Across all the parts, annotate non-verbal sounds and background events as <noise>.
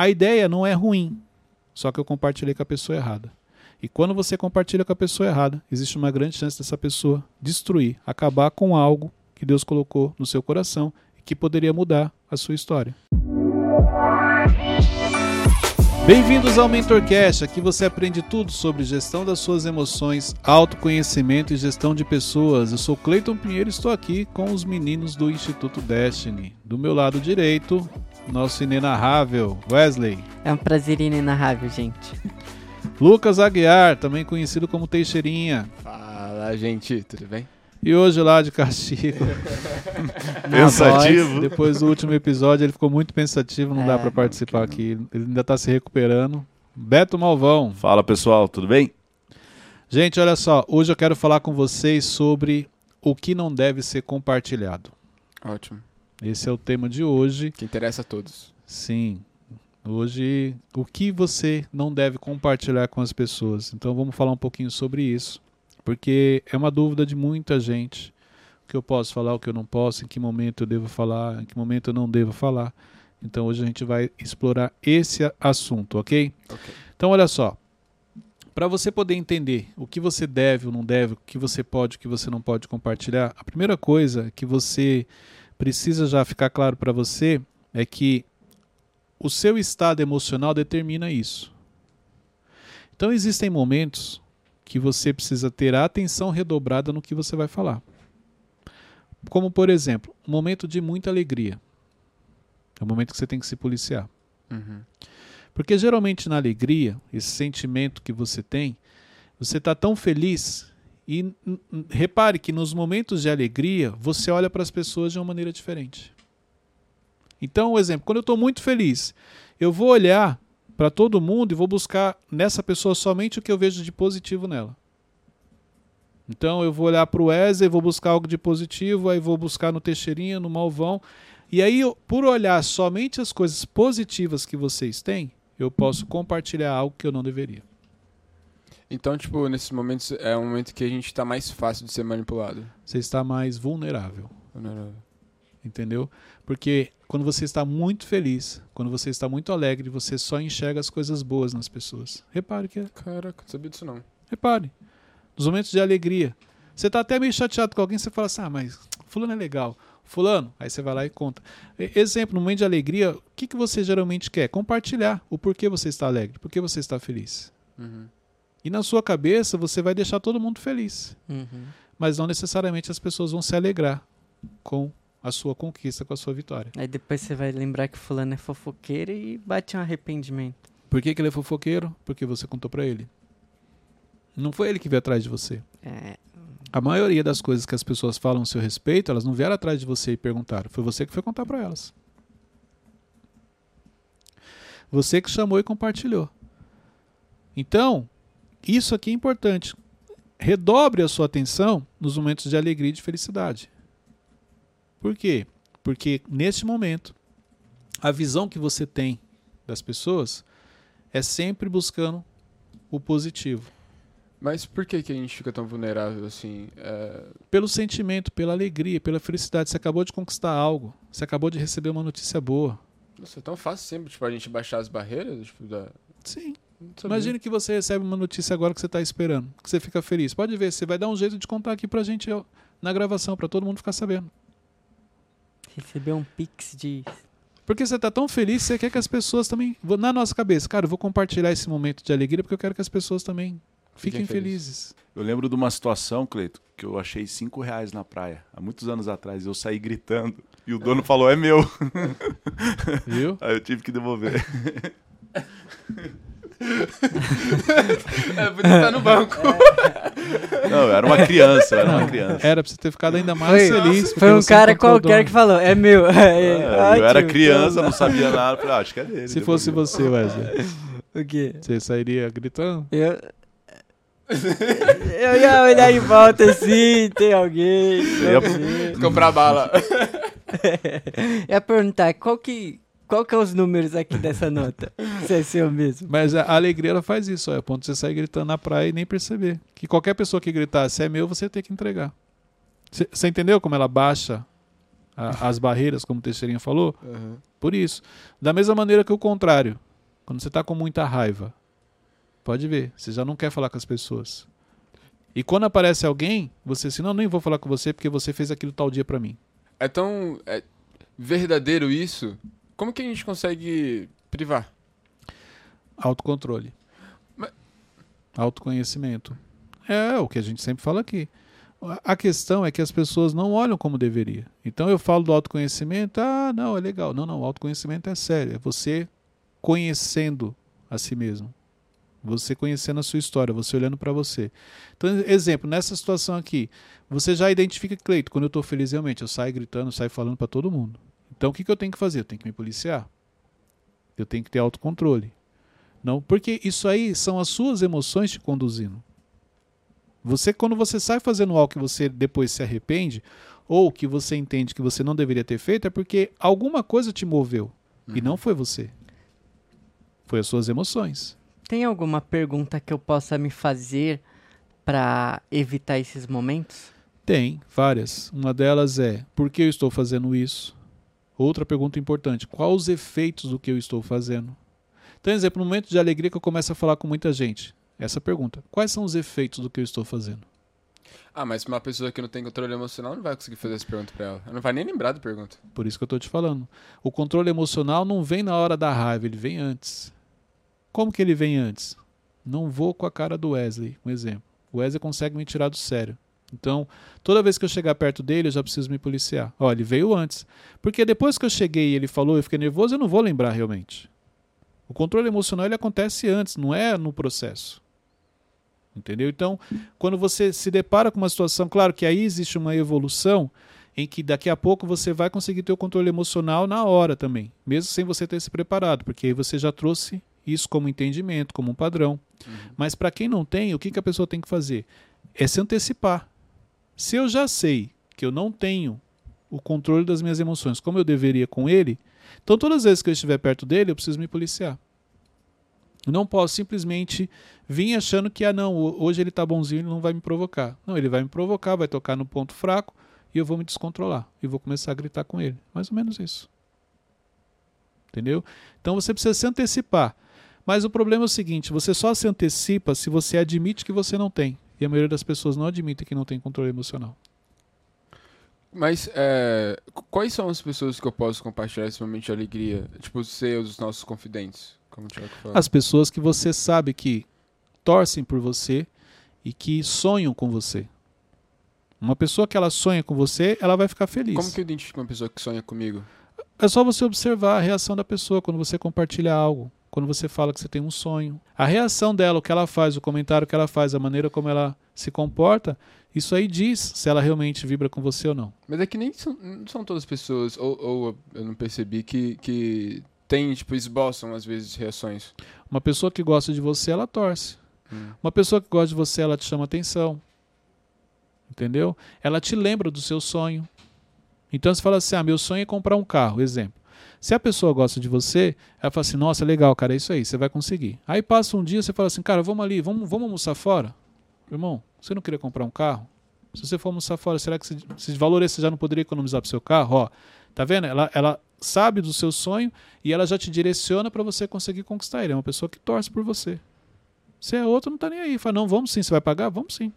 a ideia não é ruim, só que eu compartilhei com a pessoa errada. E quando você compartilha com a pessoa errada, existe uma grande chance dessa pessoa destruir, acabar com algo que Deus colocou no seu coração e que poderia mudar a sua história. Bem-vindos ao MentorCast. Aqui você aprende tudo sobre gestão das suas emoções, autoconhecimento e gestão de pessoas. Eu sou Cleiton Pinheiro e estou aqui com os meninos do Instituto Destiny. Do meu lado direito, nosso inenarrável Wesley. É um prazer inenarrável, gente. Lucas Aguiar, também conhecido como Teixeirinha. Fala, gente, tudo bem? E hoje lá de castigo. <laughs> Pensativo. Depois do último episódio, ele ficou muito pensativo, não É, dá pra participar aqui. Ele ainda tá se recuperando. Beto Malvão. Fala pessoal, tudo bem? Gente, olha só, hoje eu quero falar com vocês sobre o que não deve ser compartilhado. Ótimo. Esse é o tema de hoje. Que interessa a todos. Sim. Hoje, o que você não deve compartilhar com as pessoas. Então, vamos falar um pouquinho sobre isso, porque é uma dúvida de muita gente. O que eu posso falar, o que eu não posso, em que momento eu devo falar, em que momento eu não devo falar. Então, hoje a gente vai explorar esse assunto, ok? Ok. Então, olha só. Para você poder entender o que você deve ou não deve, o que você pode, o que você não pode compartilhar, a primeira coisa que você precisa já ficar claro para você é que o seu estado emocional determina isso. Então, existem momentos que você precisa ter a atenção redobrada no que você vai falar. Como, por exemplo, um momento de muita alegria. É o momento que você tem que se policiar. Uhum. Porque geralmente na alegria, esse sentimento que você tem, você está tão feliz e repare que nos momentos de alegria você olha para as pessoas de uma maneira diferente. Então, um exemplo, quando eu estou muito feliz, eu vou olhar para todo mundo e vou buscar nessa pessoa somente o que eu vejo de positivo nela. Então eu vou olhar para o Wesley, vou buscar algo de positivo, aí vou buscar no Teixeirinha, no Malvão. E aí, por olhar somente as coisas positivas que vocês têm, eu posso compartilhar algo que eu não deveria. Então, tipo, nesses momentos é um momento que a gente tá mais fácil de ser manipulado. Você está mais vulnerável, Vulnerável. entendeu? Porque quando você está muito feliz, quando você está muito alegre, você só enxerga as coisas boas nas pessoas. Repare que é. Caraca, não sabia disso não. Repare. Nos momentos de alegria. Você está até meio chateado com alguém, você fala assim: ah, mas Fulano é legal. Fulano, aí você vai lá e conta. Exemplo, no momento de alegria, o que, que você geralmente quer? Compartilhar o porquê você está alegre, por que você está feliz. Uhum. E na sua cabeça você vai deixar todo mundo feliz. Uhum. Mas não necessariamente as pessoas vão se alegrar com a sua conquista, com a sua vitória. Aí depois você vai lembrar que fulano é fofoqueiro e bate um arrependimento. Por que, que ele é fofoqueiro? Porque você contou pra ele. Não foi ele que veio atrás de você. É, A maioria das coisas que as pessoas falam a seu respeito, elas não vieram atrás de você e perguntaram. Foi você que foi contar pra elas. Você que chamou e compartilhou. Então, isso aqui é importante. Redobre a sua atenção nos momentos de alegria e de felicidade. Por quê? Porque neste momento, a visão que você tem das pessoas é sempre buscando o positivo. Mas por que, que a gente fica tão vulnerável assim? É... pelo sentimento, pela alegria, pela felicidade. Você acabou de conquistar algo. Você acabou de receber uma notícia boa. Nossa, é tão fácil sempre, tipo, a gente baixar as barreiras? Tipo, da... Sim. Imagine que você recebe uma notícia agora que você está esperando, que você fica feliz. Pode ver, você vai dar um jeito de contar aqui pra gente na gravação, pra todo mundo ficar sabendo. recebeu um pix de. Porque você tá tão feliz, você quer que as pessoas também. Na nossa cabeça, cara, eu vou compartilhar esse momento de alegria porque eu quero que as pessoas também fiquem Fiquem felizes. Eu lembro de uma situação, Cleito, que eu achei cinco reais na praia, há muitos anos atrás, eu saí gritando e o dono falou, é meu. Viu? <laughs> Aí eu tive que devolver. <laughs> É, podia estar no banco. Não, eu era uma criança, eu era uma criança. Era pra você ter ficado ainda mais Foi- feliz. Foi um cara qualquer que falou, é meu. É, <laughs> eu era Ótimo, criança, então- não sabia nada. Falei, ah, acho que é dele. Se fosse você, Wesley, O quê? você sairia gritando? Eu. Eu ia olhar em volta assim, tem alguém. Eu ia- não. Comprar bala. <laughs> Eu ia perguntar, qual que. Qual que é os números aqui dessa nota? <laughs> Se é seu mesmo. Mas a alegria ela faz isso, ó, é o ponto de você sair gritando na praia e nem perceber. Que qualquer pessoa que gritar se é meu, você tem que entregar. Você entendeu como ela baixa a- as <laughs> barreiras, como o Teixeirinha falou? Uhum. Por isso. Da mesma maneira que o contrário. Quando você está com muita raiva, pode ver, você já não quer falar com as pessoas. E quando aparece alguém, você assim, não, nem vou falar com você porque você fez aquilo tal dia pra mim. É tão é verdadeiro isso? Como que a gente consegue privar? Autocontrole. Mas- Autoconhecimento. É o que a gente sempre fala aqui. A- questão é que as pessoas não olham como deveria. Então eu falo do autoconhecimento, ah, não, é legal. Não, não, o autoconhecimento é sério. É você conhecendo a si mesmo. Você conhecendo a sua história, você olhando pra você. Então, exemplo, nessa situação aqui, você já identifica, Cleito, quando eu tô feliz realmente, eu saio gritando, saio falando pra todo mundo. Então o que, que eu tenho que fazer? Eu tenho que me policiar. Eu tenho que ter autocontrole. Não, porque isso aí são as suas emoções te conduzindo. Você quando você sai fazendo algo que você depois se arrepende ou que você entende que você não deveria ter feito é porque alguma coisa te moveu e não foi você. Foi as suas emoções. Tem alguma pergunta que eu possa me fazer pra evitar esses momentos? Tem várias. Uma delas é: por que eu estou fazendo isso? Outra pergunta importante: quais os efeitos do que eu estou fazendo? Então, exemplo, no momento de alegria que eu começo a falar com muita gente, essa pergunta: quais são os efeitos do que eu estou fazendo? Ah, mas uma pessoa que não tem controle emocional não vai conseguir fazer essa pergunta pra ela. Ela não vai nem lembrar da pergunta. Por isso que eu estou te falando. O controle emocional não vem na hora da raiva, ele vem antes. Como que ele vem antes? Não vou com a cara do Wesley, um exemplo. O Wesley consegue me tirar do sério. Então, toda vez que eu chegar perto dele, eu já preciso me policiar. Ó, ele veio antes. Porque depois que eu cheguei e ele falou, eu fiquei nervoso, eu não vou lembrar realmente. O controle emocional ele acontece antes, não é no processo. Entendeu? Então, quando você se depara com uma situação, claro que aí existe uma evolução em que daqui a pouco você vai conseguir ter o controle emocional na hora também, mesmo sem você ter se preparado, porque aí você já trouxe isso como entendimento, como um padrão. Mas para quem não tem, o que, que a pessoa tem que fazer? É se antecipar. Se eu já sei que eu não tenho o controle das minhas emoções como eu deveria com ele, então todas as vezes que eu estiver perto dele, eu preciso me policiar. Eu não posso simplesmente vir achando que, ah, não, ho- hoje ele tá bonzinho, ele não vai me provocar. Não, ele vai me provocar, vai tocar no ponto fraco e eu vou me descontrolar e vou começar a gritar com ele. Mais ou menos isso. Entendeu? Então você precisa se antecipar. Mas o problema é o seguinte: você só se antecipa se você admite que você não tem. E a maioria das pessoas não admite que não tem controle emocional. Mas é, qu- quais são as pessoas que eu posso compartilhar esse momento de alegria? Tipo, ser os nossos confidentes, como o Thiago falou. As pessoas que você sabe que torcem por você e que sonham com você. Uma pessoa que ela sonha com você, ela vai ficar feliz. Como que eu identifico uma pessoa que sonha comigo? É só você observar a reação da pessoa quando você compartilha algo, quando você fala que você tem um sonho. A reação dela, o que ela faz, o comentário que ela faz, a maneira como ela se comporta, isso aí diz se ela realmente vibra com você ou não. Mas é que nem são, não são todas as pessoas, ou, ou eu não percebi, que, que tem, tipo, esboçam às vezes reações. Uma pessoa que gosta de você, ela torce. Hum. Uma pessoa que gosta de você, ela te chama atenção. Entendeu? Ela te lembra do seu sonho. Então você fala assim: ah, meu sonho é comprar um carro, exemplo. Se a pessoa gosta de você, ela fala assim: nossa, legal, cara, é isso aí, você vai conseguir. Aí passa um dia, você fala assim: cara, vamos ali, vamos, vamos almoçar fora? Irmão, você não queria comprar um carro? Se você for almoçar fora, será que valor esse você já não poderia economizar para seu carro? Ó, tá vendo? Ela, ela sabe do seu sonho e ela já te direciona para você conseguir conquistar ele. É uma pessoa que torce por você. Se é outro, não tá nem aí. Fala, não, vamos sim, você vai pagar? Vamos sim.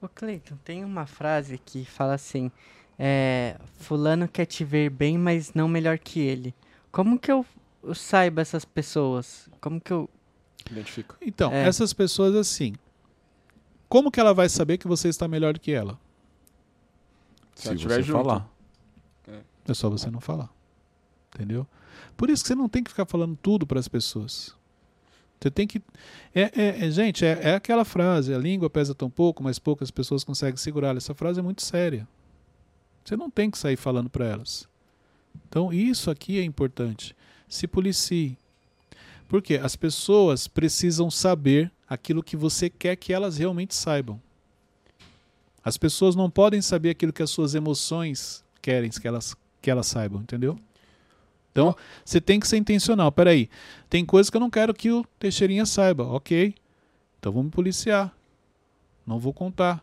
Ô Cleiton, tem uma frase que fala assim: é, Fulano quer te ver bem, mas não melhor que ele. Como que eu, eu saiba essas pessoas? Como que eu. Identifico. Então, É. essas pessoas assim. Como que ela vai saber que você está melhor do que ela? Se ela Se você junto. falar. É só você não falar. Entendeu? Por isso que você não tem que ficar falando tudo para as pessoas. Você tem que. É, é- é- gente, é, é aquela frase: a língua pesa tão pouco, mas poucas pessoas conseguem segurá-la. Essa frase é muito séria. Você não tem que sair falando para elas. Então, isso aqui é importante. Se policie. Porque as pessoas precisam saber aquilo que você quer que elas realmente saibam. As pessoas não podem saber aquilo que as suas emoções querem que elas, que elas saibam, entendeu? Então, você tem que ser intencional. Peraí, tem coisas que eu não quero que o Teixeirinha saiba. Ok. Então vamos policiar. Não vou contar.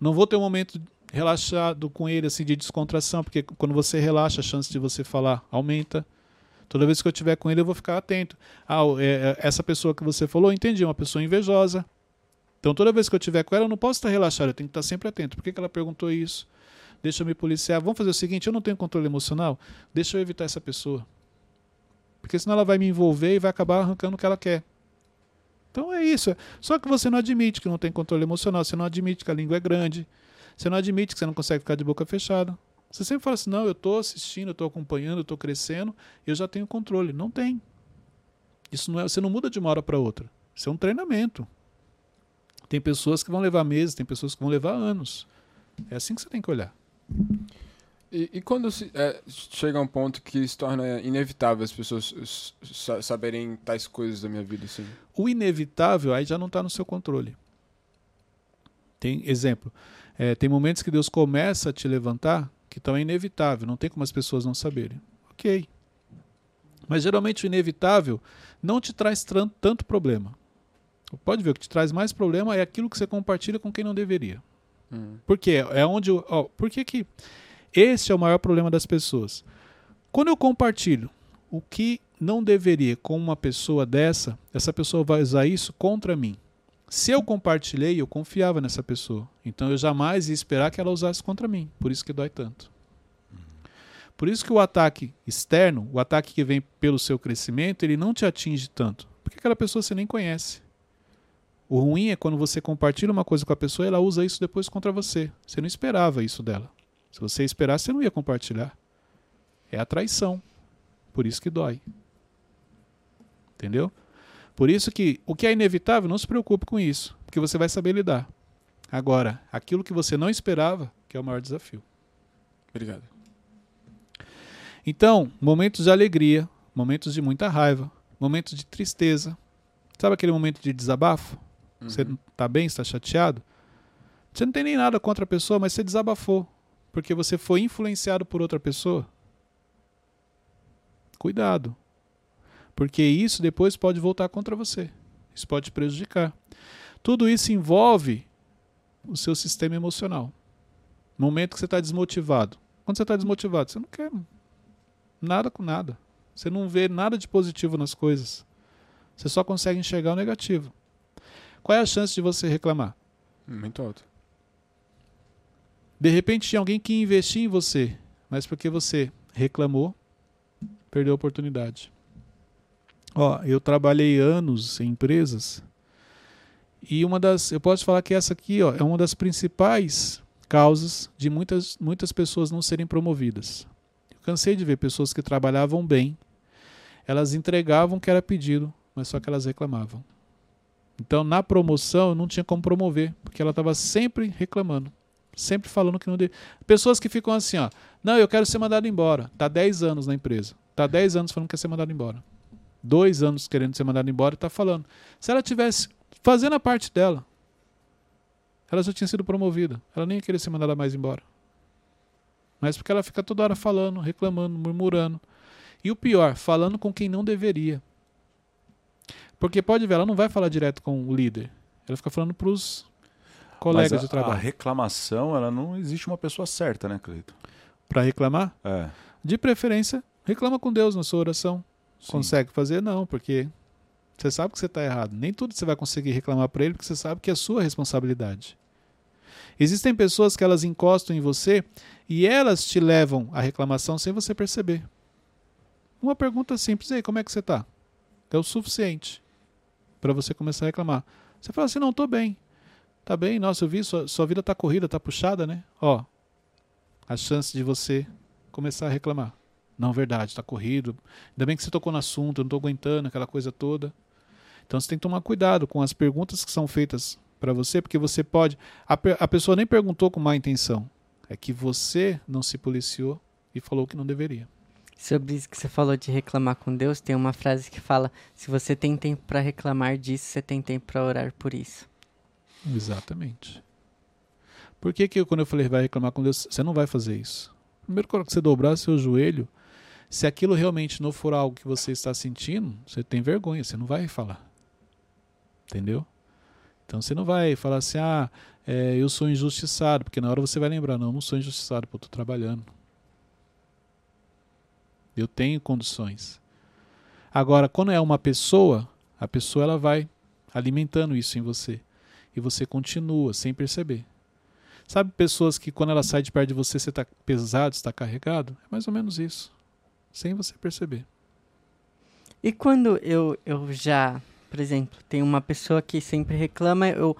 Não vou ter um momento relaxado com ele, assim, de descontração, porque quando você relaxa, a chance de você falar aumenta. Toda vez que eu estiver com ele, eu vou ficar atento. Ah, é, é, essa pessoa que você falou, entendi, é uma pessoa invejosa. Então, toda vez que eu estiver com ela, eu não posso estar relaxado, eu tenho que estar sempre atento. Por que, que ela perguntou isso? Deixa eu me policiar. Vamos fazer o seguinte: eu não tenho controle emocional, deixa eu evitar essa pessoa. Porque senão ela vai me envolver e vai acabar arrancando o que ela quer. Então é isso. Só que você não admite que não tem controle emocional, você não admite que a língua é grande, você não admite que você não consegue ficar de boca fechada. Você sempre fala assim: não, eu estou assistindo, eu estou acompanhando, eu estou crescendo, eu já tenho controle. Não tem. Isso não é, você não muda de uma hora para outra. Isso é um treinamento. Tem pessoas que vão levar meses, tem pessoas que vão levar anos. É assim que você tem que olhar. E, e quando se, é, chega a um ponto que se torna inevitável as pessoas saberem tais coisas da minha vida, assim? O inevitável aí já não está no seu controle. Tem exemplo. É, tem momentos que Deus começa a te levantar que estão inevitável, não tem como as pessoas não saberem. Ok. Mas geralmente o inevitável não te traz tanto problema. Pode ver, o que te traz mais problema é aquilo que você compartilha com quem não deveria. Hum. Por quê? É onde. Ó, por que, que esse é o maior problema das pessoas? Quando eu compartilho o que não deveria com uma pessoa dessa, essa pessoa vai usar isso contra mim. Se eu compartilhei, eu confiava nessa pessoa. Então eu jamais ia esperar que ela usasse contra mim. Por isso que dói tanto. Por isso que o ataque externo, o ataque que vem pelo seu crescimento, ele não te atinge tanto. Porque aquela pessoa você nem conhece. O ruim é quando você compartilha uma coisa com a pessoa e ela usa isso depois contra você. Você não esperava isso dela. Se você esperasse, você não ia compartilhar. É a traição. Por isso que dói. Entendeu? Por isso que o que é inevitável, não se preocupe com isso, porque você vai saber lidar. Agora, aquilo que você não esperava, que é o maior desafio. Obrigado. Então, momentos de alegria, momentos de muita raiva, momentos de tristeza. Sabe aquele momento de desabafo? Você Uhum. tá bem, está chateado? Você não tem nem nada contra a pessoa, mas você desabafou porque você foi influenciado por outra pessoa. Cuidado. Porque isso depois pode voltar contra você. Isso pode te prejudicar. Tudo isso envolve o seu sistema emocional. Momento que você está desmotivado. Quando você está desmotivado, você não quer nada com nada. Você não vê nada de positivo nas coisas. Você só consegue enxergar o negativo. Qual é a chance de você reclamar? Muito alto. De repente tinha alguém que investia em você, mas porque você reclamou, perdeu a oportunidade. Ó, eu trabalhei anos em empresas e uma das, eu posso falar que essa aqui, ó, é uma das principais causas de muitas muitas pessoas não serem promovidas. Eu cansei de ver pessoas que trabalhavam bem, elas entregavam o que era pedido, mas só que elas reclamavam. Então, na promoção, não tinha como promover, porque ela estava sempre reclamando. Sempre falando que não deu. Pessoas que ficam assim, ó. Não, eu quero ser mandado embora. Tá 10 anos na empresa. Tá 10 anos falando que quer ser mandado embora. Dois anos querendo ser mandado embora e tá falando. Se ela tivesse fazendo a parte dela, ela já tinha sido promovida. Ela nem ia querer ser mandada mais embora. Mas porque ela fica toda hora falando, reclamando, murmurando. E o pior, falando com quem não deveria. Porque pode ver, ela não vai falar direto com o líder. Ela fica falando pros colegas Mas a, de trabalho. A reclamação, ela não existe uma pessoa certa, né, Cleito? Para reclamar, É. de preferência, reclama com Deus na sua oração. Sim. Consegue fazer? Não, porque você sabe que você está errado. Nem tudo você vai conseguir reclamar para ele, porque você sabe que é sua responsabilidade. Existem pessoas que elas encostam em você e elas te levam à reclamação sem você perceber. Uma pergunta simples, aí, como é que você está? É o suficiente para você começar a reclamar. Você fala assim, não, estou bem. Tá bem, nossa, eu vi, sua, sua vida tá corrida, tá puxada, né? Ó, a chance de você começar a reclamar. Não, verdade, tá corrido. Ainda bem que você tocou no assunto, eu não tô aguentando aquela coisa toda. Então você tem que tomar cuidado com as perguntas que são feitas para você, porque você pode. A, a pessoa nem perguntou com má intenção. É que você não se policiou e falou que não deveria. Sobre isso que você falou de reclamar com Deus, tem uma frase que fala: se você tem tempo para reclamar disso, você tem tempo para orar por isso. Exatamente. Por que, que quando eu falei vai reclamar com Deus, você não vai fazer isso? Primeiro, quando você dobrar seu joelho, se aquilo realmente não for algo que você está sentindo, você tem vergonha, você não vai falar. Entendeu? Então você não vai falar assim, ah, é, eu sou injustiçado, porque na hora você vai lembrar, não, não sou injustiçado, pô, eu tô trabalhando. Eu tenho condições. Agora, quando é uma pessoa, a pessoa ela vai alimentando isso em você. E você continua sem perceber. Sabe pessoas que quando ela sai de perto de você, você está pesado, está carregado? É mais ou menos isso. Sem você perceber. E quando eu, eu já, por exemplo, tem uma pessoa que sempre reclama, eu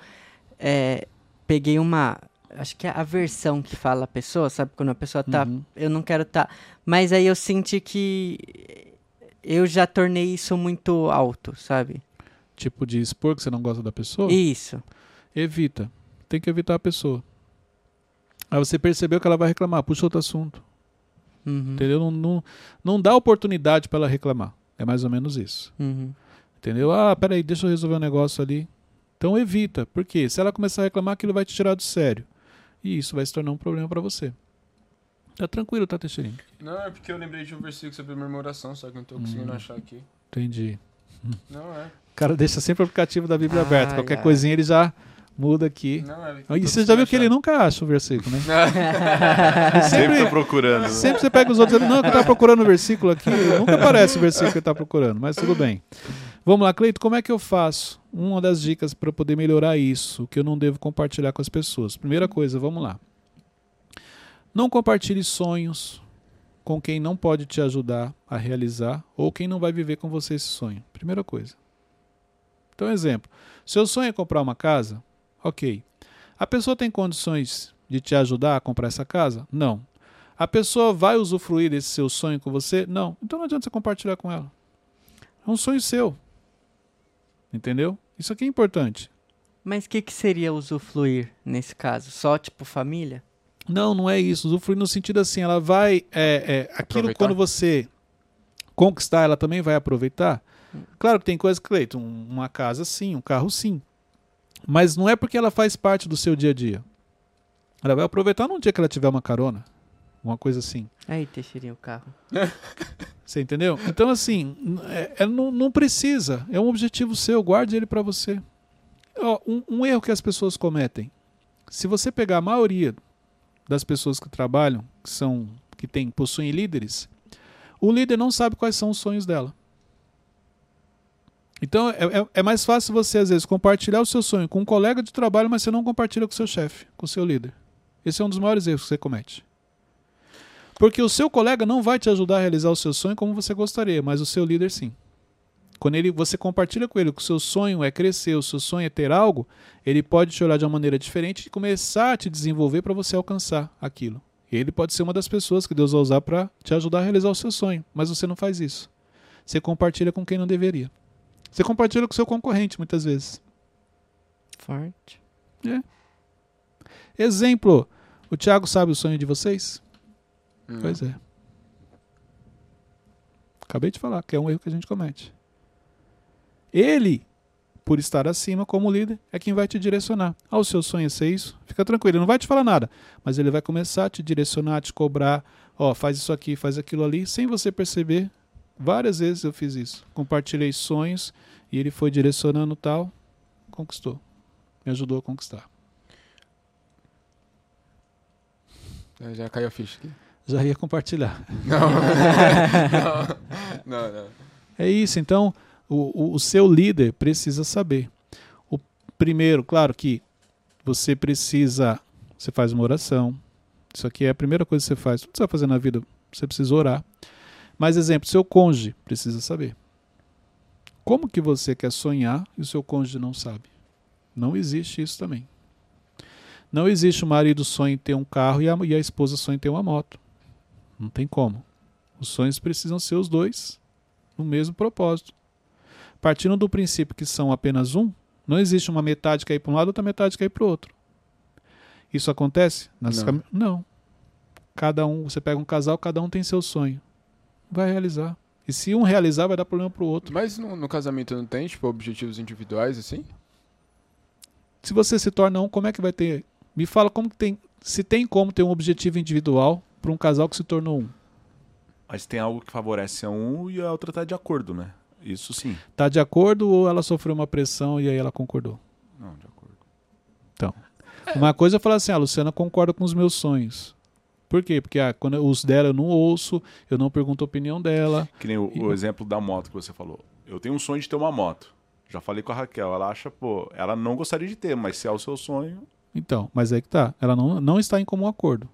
é, peguei uma. Acho que é a versão que fala a pessoa, sabe? Quando a pessoa tá. Uhum. Eu não quero tá. Mas aí eu senti que eu já tornei isso muito alto, sabe? Tipo de expor que você não gosta da pessoa? Isso. Evita. Tem que evitar a pessoa. Aí você percebeu que ela vai reclamar, puxa outro assunto. Uhum. Entendeu? Não, não, não dá oportunidade para ela reclamar. É mais ou menos isso. Uhum. Entendeu? Ah, peraí, deixa eu resolver um negócio ali. Então evita. Porque se ela começar a reclamar, aquilo vai te tirar do sério. E isso vai se tornar um problema para você. Tá tranquilo, tá, Teixeirinho? Não, é porque eu lembrei de um versículo sobre murmuração, só que não tô conseguindo Hum. achar aqui. Entendi. Não é. O cara deixa sempre o aplicativo da Bíblia Ai, aberto. Qualquer ai. coisinha ele já muda aqui. Não é. E você já viu que ele nunca acha o versículo, né? <laughs> Sempre tô procurando. Sempre você pega os outros e não, que eu tava procurando o versículo aqui. Nunca aparece o versículo que ele tá procurando, mas tudo bem. Vamos lá, Cleito, como é que eu faço? Uma das dicas para poder melhorar isso, que eu não devo compartilhar com as pessoas. Primeira coisa, vamos lá. Não compartilhe sonhos com quem não pode te ajudar a realizar ou quem não vai viver com você esse sonho. Primeira coisa. Então, exemplo. Seu sonho é comprar uma casa? Ok. A pessoa tem condições de te ajudar a comprar essa casa? Não. A pessoa vai usufruir desse seu sonho com você? Não. Então não adianta você compartilhar com ela. É um sonho seu. Entendeu? Isso aqui é importante. Mas o que, que seria usufruir nesse caso? Só tipo família? Não, não é isso. Usufruir no sentido assim, ela vai. É, é, aquilo quando você conquistar, ela também vai aproveitar. Claro que tem coisas, Cleiton, um- uma casa sim, um carro sim. Mas não é porque ela faz parte do seu dia a dia. Ela vai aproveitar num dia que ela tiver uma carona. Uma coisa assim. Aí, Teixeirinho, o carro. <laughs> Você entendeu? Então, assim, é- é- não, não precisa. É um objetivo seu, guarde ele para você. Ó, um, um erro que as pessoas cometem. Se você pegar a maioria das pessoas que trabalham, que são que tem, possuem líderes, o líder não sabe quais são os sonhos dela. Então é, é- é mais fácil você, às vezes, compartilhar o seu sonho com um colega de trabalho, mas você não compartilha com o seu chefe, com o seu líder. Esse é um dos maiores erros que você comete. Porque o seu colega não vai te ajudar a realizar o seu sonho como você gostaria, mas o seu líder sim. Quando ele, você compartilha com ele que o seu sonho é crescer, o seu sonho é ter algo, ele pode te olhar de uma maneira diferente e começar a te desenvolver para você alcançar aquilo. E ele pode ser uma das pessoas que Deus vai usar para te ajudar a realizar o seu sonho, mas você não faz isso. Você compartilha com quem não deveria. Você compartilha com o seu concorrente muitas vezes. Forte. Exemplo: o Thiago sabe o sonho de vocês? Hum. Pois é. Acabei de falar que é um erro que a gente comete. Ele, por estar acima como líder, é quem vai te direcionar. Ah, o seu sonho é ser isso? Fica tranquilo, ele não vai te falar nada, mas ele vai começar a te direcionar, a te cobrar. Ó, faz isso aqui, faz aquilo ali, sem você perceber. Várias vezes eu fiz isso. Compartilhei sonhos e ele foi direcionando tal, conquistou. Me ajudou a conquistar. É, Já caiu a ficha aqui. Já ia compartilhar. Não. <laughs> não, não, não. É isso, então o, o, o seu líder precisa saber. O primeiro, claro que você precisa, você faz uma oração. Isso aqui é a primeira coisa que você faz. Tudo que você vai fazer na vida, você precisa orar. Mas exemplo, seu cônjuge precisa saber. Como que você quer sonhar e o seu cônjuge não sabe? Não existe isso também. Não existe o marido sonha em ter um carro e a, e a esposa sonha em ter uma moto. Não tem como. Os sonhos precisam ser os dois no mesmo propósito. Partindo do princípio que são apenas um, não existe uma metade cair para um lado e outra metade cair para o outro. Isso acontece? Nas Não. cami- não. Cada um, você pega um casal, cada um tem seu sonho. Vai realizar. E se um realizar, vai dar problema para o outro. Mas no, no casamento não tem, tipo, objetivos individuais, assim? Se você se torna um, como é que vai ter? Me fala como que tem, se tem como ter um objetivo individual para um casal que se tornou um. Mas tem algo que favorece a um e a outra tá de acordo, né? Isso sim. Tá de acordo ou ela sofreu uma pressão e aí ela concordou? Não, de acordo. Uma coisa é falar assim, a Luciana concorda com os meus sonhos. Por quê? Porque ah, quando os dela eu não ouço, eu não pergunto a opinião dela. Que nem o, E- o exemplo da moto que você falou. Eu tenho um sonho de ter uma moto. Já falei com a Raquel. Ela acha, pô, ela não gostaria de ter, mas se é o seu sonho. Então, mas aí que tá. Ela não, não está em comum acordo.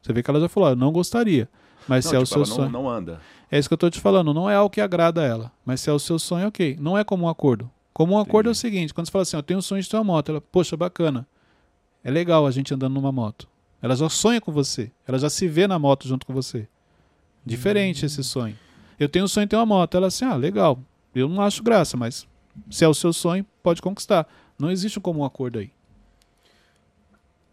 Você vê que ela já falou, "Ah, eu não gostaria. Mas não, se é o tipo, seu ela sonho. não, não anda. É isso que eu tô te falando, não é algo que agrada a ela. Mas se é o seu sonho, ok. Não é comum acordo. Comum acordo é o Entendi. seguinte: quando você fala assim, eu tenho um sonho de ter uma moto, ela, poxa, bacana. É legal a gente andando numa moto. Ela já sonha com você. Ela já se vê na moto junto com você. Diferente esse sonho. Eu tenho um sonho de ter uma moto. Ela assim, ah, legal. Eu não acho graça, mas se é o seu sonho, pode conquistar. Não existe um comum acordo aí.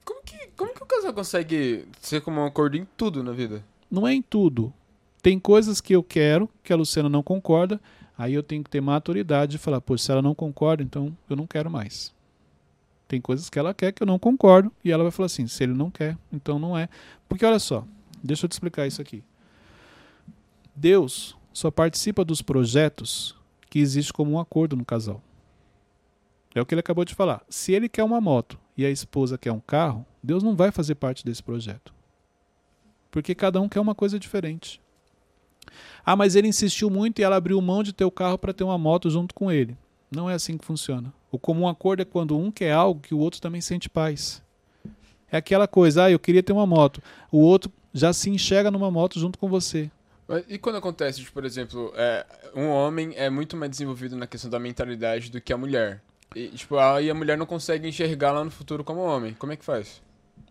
Como que, como que o casal consegue ser como um acordo em tudo na vida? Não é em tudo. Tem coisas que eu quero, que a Luciana não concorda, aí eu tenho que ter maturidade de falar, pô, se ela não concorda, então eu não quero mais. Tem coisas que ela quer que eu não concordo, e ela vai falar assim, se ele não quer, então não é. Porque olha só, deixa eu te explicar isso aqui. Deus só participa dos projetos que existe como um acordo no casal. É o que ele acabou de falar. Se ele quer uma moto e a esposa quer um carro, Deus não vai fazer parte desse projeto. Porque cada um quer uma coisa diferente. Ah, mas ele insistiu muito e ela abriu mão de ter o carro para ter uma moto junto com ele. Não é assim que funciona. O comum acordo é quando um quer algo que o outro também sente paz. É aquela coisa, ah, eu queria ter uma moto. O outro já se enxerga numa moto junto com você. Mas E quando acontece, tipo, por exemplo, é, um homem é muito mais desenvolvido na questão da mentalidade do que a mulher. E, tipo, aí a mulher não consegue enxergar lá no futuro como homem. Como é que faz?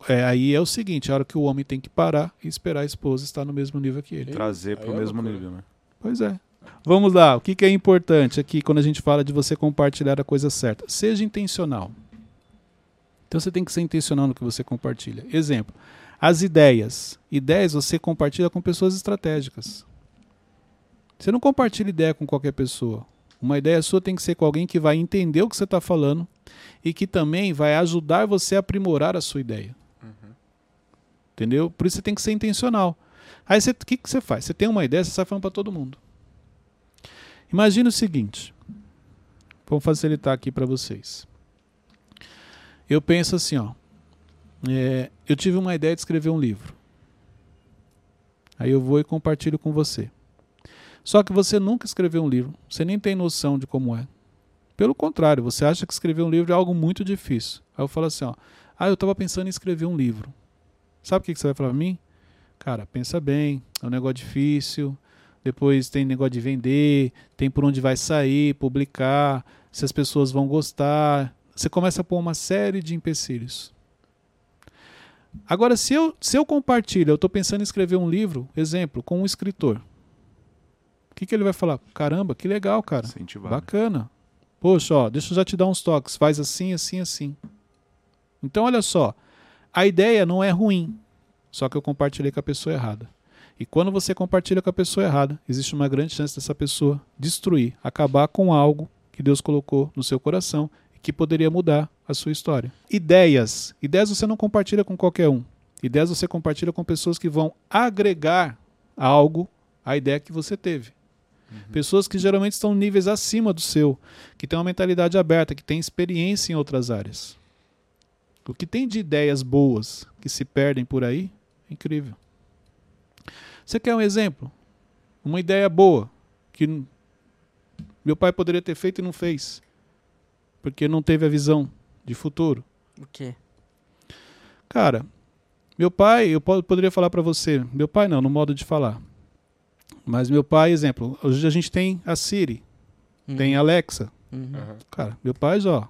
É, aí é o seguinte, a hora que o homem tem que parar e esperar a esposa estar no mesmo nível que ele. Trazer Aí pro é mesmo nível, né? Pois é. Vamos lá, o que, que é importante aqui quando a gente fala de você compartilhar a coisa certa? Seja intencional. Então você tem que ser intencional no que você compartilha. Exemplo, as ideias. Ideias você compartilha com pessoas estratégicas. Você não compartilha ideia com qualquer pessoa. Uma ideia sua tem que ser com alguém que vai entender o que você está falando e que também vai ajudar você a aprimorar a sua ideia. Entendeu? Por isso você tem que ser intencional. Aí o que, que você faz? Você tem uma ideia, você sai falando para todo mundo. Imagina o seguinte. Vamos facilitar aqui para vocês. Eu penso assim, ó. é, eu tive uma ideia de escrever um livro. Aí eu vou e compartilho com você. Só que você nunca escreveu um livro. Você nem tem noção de como é. Pelo contrário, você acha que escrever um livro é algo muito difícil. Aí eu falo assim, ó. Ah, eu estava pensando em escrever um livro. Sabe o que você vai falar pra mim? Cara, pensa bem, é um negócio difícil. Depois tem negócio de vender, tem por onde vai sair, publicar, se as pessoas vão gostar. Você começa a pôr uma série de empecilhos. Agora, se eu, se eu compartilho, eu estou pensando em escrever um livro, exemplo, com um escritor. O que, que ele vai falar? Caramba, que legal, cara. Incentivar. Bacana. Poxa, ó, deixa eu já te dar uns toques. Faz assim, assim, assim. Então, olha só. A ideia não é ruim. Só que eu compartilhei com a pessoa errada. E quando você compartilha com a pessoa errada, existe uma grande chance dessa pessoa destruir, acabar com algo que Deus colocou no seu coração e que poderia mudar a sua história. Ideias. Ideias você não compartilha com qualquer um. Ideias você compartilha com pessoas que vão agregar algo à ideia que você teve. Pessoas que geralmente estão níveis acima do seu, que têm uma mentalidade aberta, que têm experiência em outras áreas. O que tem de ideias boas que se perdem por aí é incrível. Você quer um exemplo? Uma ideia boa que meu pai poderia ter feito e não fez, porque não teve a visão de futuro. O quê? Cara, meu pai, eu po- poderia falar pra você, meu pai não, no modo de falar. Mas meu pai, exemplo, hoje a gente tem a Siri, Uhum. tem a Alexa. Uhum. Cara, meu pai já,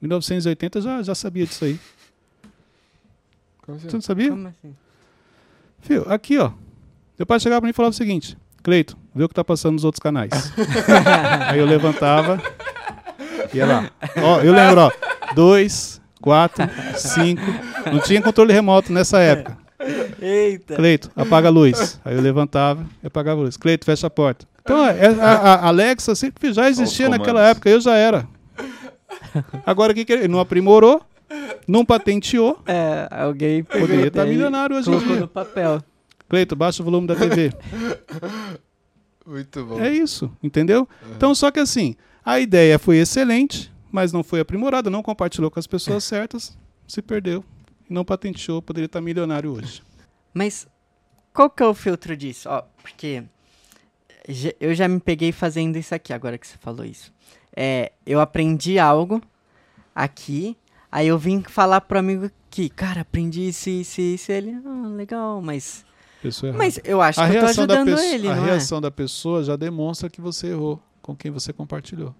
1980 já, já sabia disso aí. Como assim? Você não sabia? Como assim? Fio, aqui ó. Meu pai chegava pra mim e falava o seguinte: Cleito, vê o que tá passando nos outros canais. <laughs> aí eu levantava, ia lá. Ó, eu lembro, ó. Dois, quatro, cinco. Não tinha controle remoto nessa época. Eita! Cleito, apaga a luz. Aí eu levantava e apagava a luz. Cleito, fecha a porta. Então, é, a, a Alexa sempre já existia naquela época, eu já era. Agora, o que, que ele não aprimorou, não patenteou, É, alguém poderia estar e milionário hoje em colocou dia. no papel. Cleito, baixa o volume da TV. <laughs> Muito bom. É isso, entendeu? Então, só que assim, a ideia foi excelente, mas não foi aprimorada, não compartilhou com as pessoas certas, se perdeu. E não patenteou, poderia estar milionário hoje. Mas qual que é o filtro disso? Ó, porque eu já me peguei fazendo isso aqui, agora que você falou isso. É, eu aprendi algo aqui, aí eu vim falar pro amigo que, cara, aprendi isso, isso, isso, ele, ah, legal, mas... Pessoa errada. Mas eu acho a que eu tô ajudando pessoa, ele, a é? reação da pessoa já demonstra que você errou com quem você compartilhou.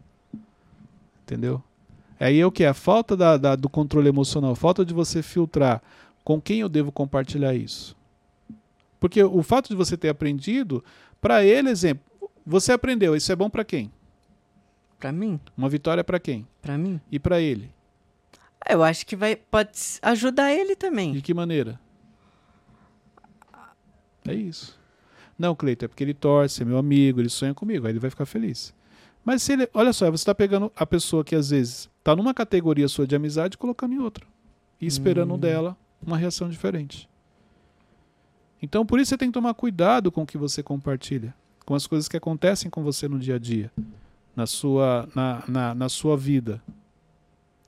Entendeu? Aí é o que? A falta da, da- do controle emocional, falta de você filtrar com quem eu devo compartilhar isso. Porque o fato de você ter aprendido, para ele, exemplo, você aprendeu, isso é bom para quem? Pra mim, Uma vitória para quem? pra mim. E para ele? Eu acho que vai, pode ajudar ele também. De que maneira? É isso. Não, Cleiton, é porque ele torce, é meu amigo, ele sonha comigo, aí ele vai ficar feliz. Mas se ele. Olha só, você está pegando a pessoa que às vezes está numa categoria sua de amizade e colocando em outra. E esperando Hum. dela uma reação diferente. Então, por isso você tem que tomar cuidado com o que você compartilha. Com as coisas que acontecem com você no dia a dia. Na sua, na, na, na sua vida.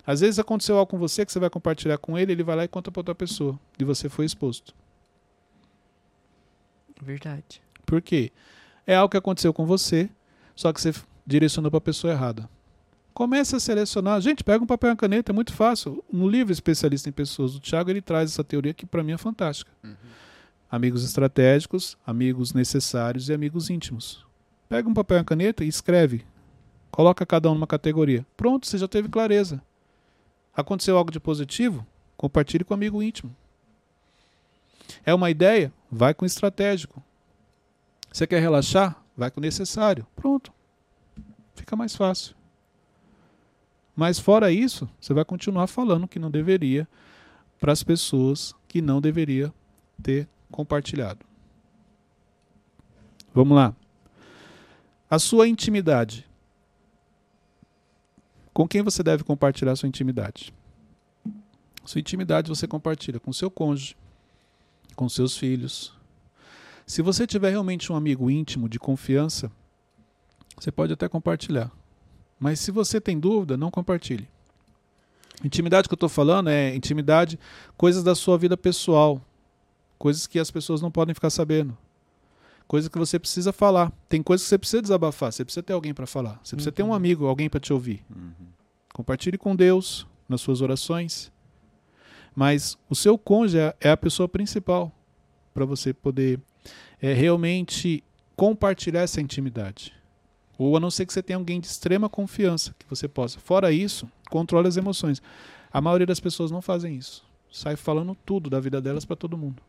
Às vezes aconteceu algo com você que você vai compartilhar com ele, ele vai lá e conta para outra pessoa. E você foi exposto. Verdade. Por quê? É algo que aconteceu com você, só que você direcionou para a pessoa errada. Comece a selecionar. Gente, pega um papel e uma caneta, é muito fácil. No livro Especialista em Pessoas do Thiago, ele traz essa teoria que para mim é fantástica. Amigos estratégicos, amigos necessários e amigos íntimos. Pega um papel e uma caneta e escreve. Coloca cada um numa categoria. Pronto, você já teve clareza. Aconteceu algo de positivo? Compartilhe com o amigo íntimo. É uma ideia? Vai com o estratégico. Você quer relaxar? Vai com o necessário. Pronto. Fica mais fácil. Mas fora isso, você vai continuar falando que não deveria para as pessoas que não deveria ter compartilhado. Vamos lá. A sua intimidade. Com quem você deve compartilhar sua intimidade? Sua intimidade você compartilha com seu cônjuge, com seus filhos. Se você tiver realmente um amigo íntimo de confiança, você pode até compartilhar. Mas se você tem dúvida, não compartilhe. Intimidade que eu estou falando é intimidade, coisas da sua vida pessoal, coisas que as pessoas não podem ficar sabendo, coisas que você precisa falar. Tem coisas que você precisa desabafar, você precisa ter alguém para falar, você precisa ter um amigo, alguém para te ouvir. Compartilhe com Deus nas suas orações. Mas o seu cônjuge é- é a pessoa principal para você poder é, realmente compartilhar essa intimidade. Ou a não ser que você tenha alguém de extrema confiança que você possa. Fora isso, controle as emoções. A maioria das pessoas não fazem isso. Sai falando tudo da vida delas para todo mundo.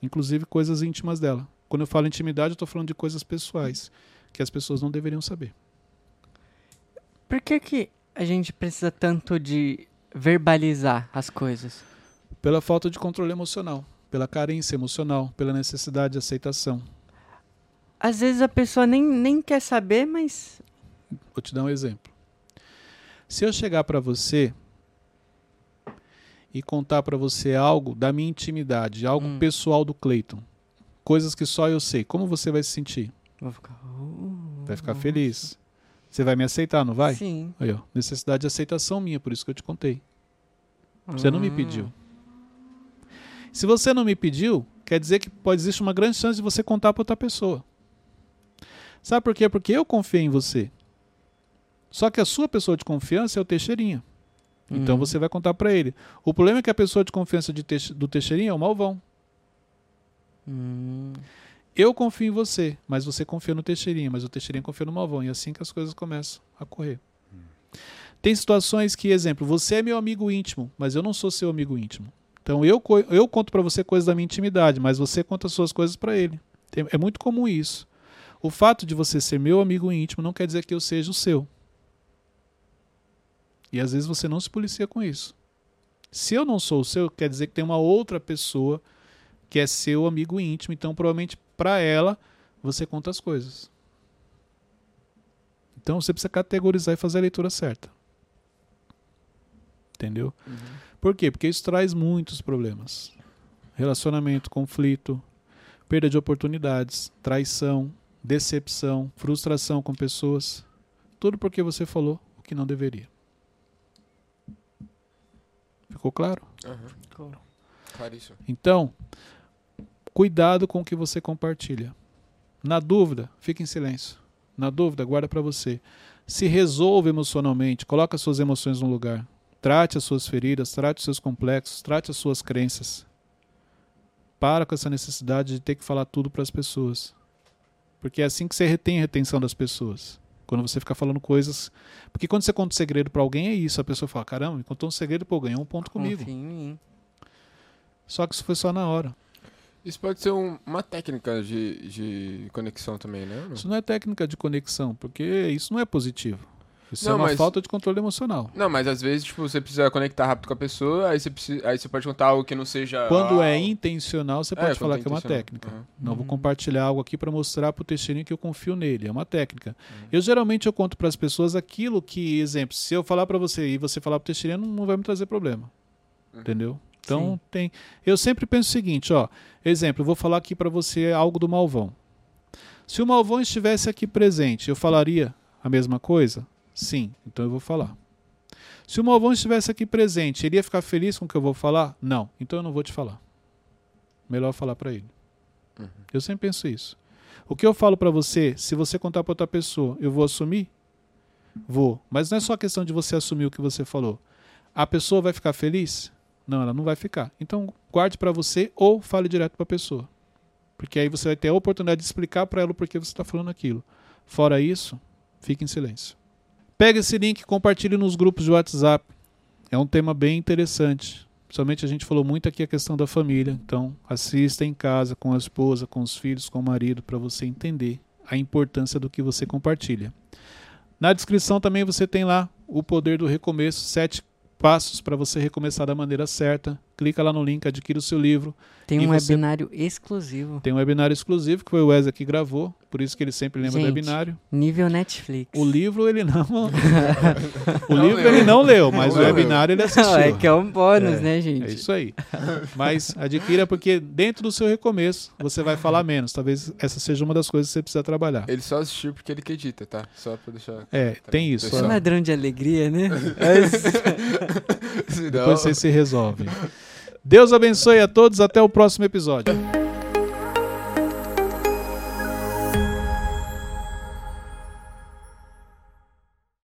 Inclusive coisas íntimas dela. Quando eu falo intimidade, eu estou falando de coisas pessoais que as pessoas não deveriam saber. Por que, que a gente precisa tanto de verbalizar as coisas? Pela falta de controle emocional, pela carência emocional, pela necessidade de aceitação. Às vezes a pessoa nem, nem quer saber, mas. Vou te dar um exemplo. Se eu chegar para você e contar para você algo da minha intimidade, algo Hum. pessoal do Clayton, coisas que só eu sei, como você vai se sentir? Vou ficar. "Uh, Vai ficar feliz? Você vai me aceitar, não vai? Sim. Aí, ó, necessidade de aceitação minha, por isso que eu te contei. Você não me Ah. pediu. Se você não me pediu, quer dizer que pode existir uma grande chance de você contar para outra pessoa. Sabe por quê? Porque eu confiei em você. Só que a sua pessoa de confiança é o Teixeirinha. Então Hum. você vai contar para ele. O problema é que a pessoa de confiança de Teixe- do Teixeirinha é o Malvão. Hum. Eu confio em você, mas você confia no Teixeirinha, mas o Teixeirinha confia no Malvão. E é assim que as coisas começam a correr. Tem situações que, exemplo, você é meu amigo íntimo, mas eu não sou seu amigo íntimo. Então eu, eu conto para você coisas da minha intimidade, mas você conta as suas coisas para ele. É muito comum isso. O fato de você ser meu amigo íntimo não quer dizer que eu seja o seu. E às vezes você não se policia com isso. Se eu não sou o seu, quer dizer que tem uma outra pessoa que é seu amigo íntimo, então provavelmente para ela você conta as coisas. Então você precisa categorizar e fazer a leitura certa. Entendeu? Por quê? Porque isso traz muitos problemas. Relacionamento, conflito, perda de oportunidades, traição, decepção, frustração com pessoas. Tudo porque você falou o que não deveria. Ficou claro? Aham. Claríssimo. Então, Cuidado com o que você compartilha. Na dúvida, fique em silêncio. Na dúvida, guarda para você. Se resolva emocionalmente, coloque as suas emoções no lugar. Trate as suas feridas, trate os seus complexos, trate as suas crenças. Para com essa necessidade de ter que falar tudo para as pessoas. Porque é assim que você retém a retenção das pessoas. Quando você fica falando coisas. Porque quando você conta um segredo para alguém, é isso. A pessoa fala: caramba, me contou um segredo, pô, ganhou um ponto comigo. Só que isso foi só na hora. Isso pode ser um- uma técnica de, de conexão também, né? Isso não é técnica de conexão, porque isso não é positivo. Isso Não, é uma mas- falta de controle emocional. Não, mas às vezes, tipo, você precisa conectar rápido com a pessoa, aí você, precisa, aí você pode contar algo que não seja. Quando ah, é intencional, você pode quando falar é que é uma técnica. Aham. Não vou Uhum. compartilhar algo aqui para mostrar pro Teixeirinho que eu confio nele. É uma técnica. Uhum. Eu geralmente eu conto para as pessoas aquilo que, exemplo, se eu falar para você e você falar pro Teixeirinho, não, não vai me trazer problema. Uhum. Entendeu? Então Sim. tem. Eu sempre penso o seguinte, ó. Exemplo, eu vou falar aqui para você algo do Malvão. Se o Malvão estivesse aqui presente, eu falaria a mesma coisa? Sim, então eu vou falar. Se o Malvão estivesse aqui presente, ele ia ficar feliz com o que eu vou falar? Não, então eu não vou te falar. Melhor falar para ele. Uhum. Eu sempre penso isso. O que eu falo para você, se você contar para outra pessoa, eu vou assumir? Vou. Mas não é só questão de você assumir o que você falou. A pessoa vai ficar feliz? Não, ela não vai ficar. Então, guarde para você ou fale direto para a pessoa. Porque aí você vai ter a oportunidade de explicar para ela o porquê você está falando aquilo. Fora isso, fique em silêncio. Pega esse link e compartilhe nos grupos de WhatsApp. É um tema bem interessante. Principalmente a gente falou muito aqui a questão da família. Então, assista em casa, com a esposa, com os filhos, com o marido, para você entender a importância do que você compartilha. Na descrição também você tem lá o poder do recomeço, sete passos para você recomeçar da maneira certa. Clica lá no link, adquira o seu livro. Tem um você- webinário exclusivo. Tem um webinário exclusivo que foi o Wesley que gravou, por isso que ele sempre lembra do Gente, webinário. Nível Netflix. O livro ele não. <laughs> o Não livro leu. ele não leu, mas Não o leu. webinário ele assistiu. Não, é que é um bônus, É, né, É gente? isso aí. Mas adquira porque dentro do seu recomeço você vai falar menos. Talvez essa seja uma das coisas que você precisa trabalhar. Ele só assistiu porque ele acredita, tá? Só pra deixar. É, tem isso. Pessoal. É um ladrão de alegria, né? <laughs> Senão- Depois você se resolve. Deus abençoe a todos. Até o próximo episódio.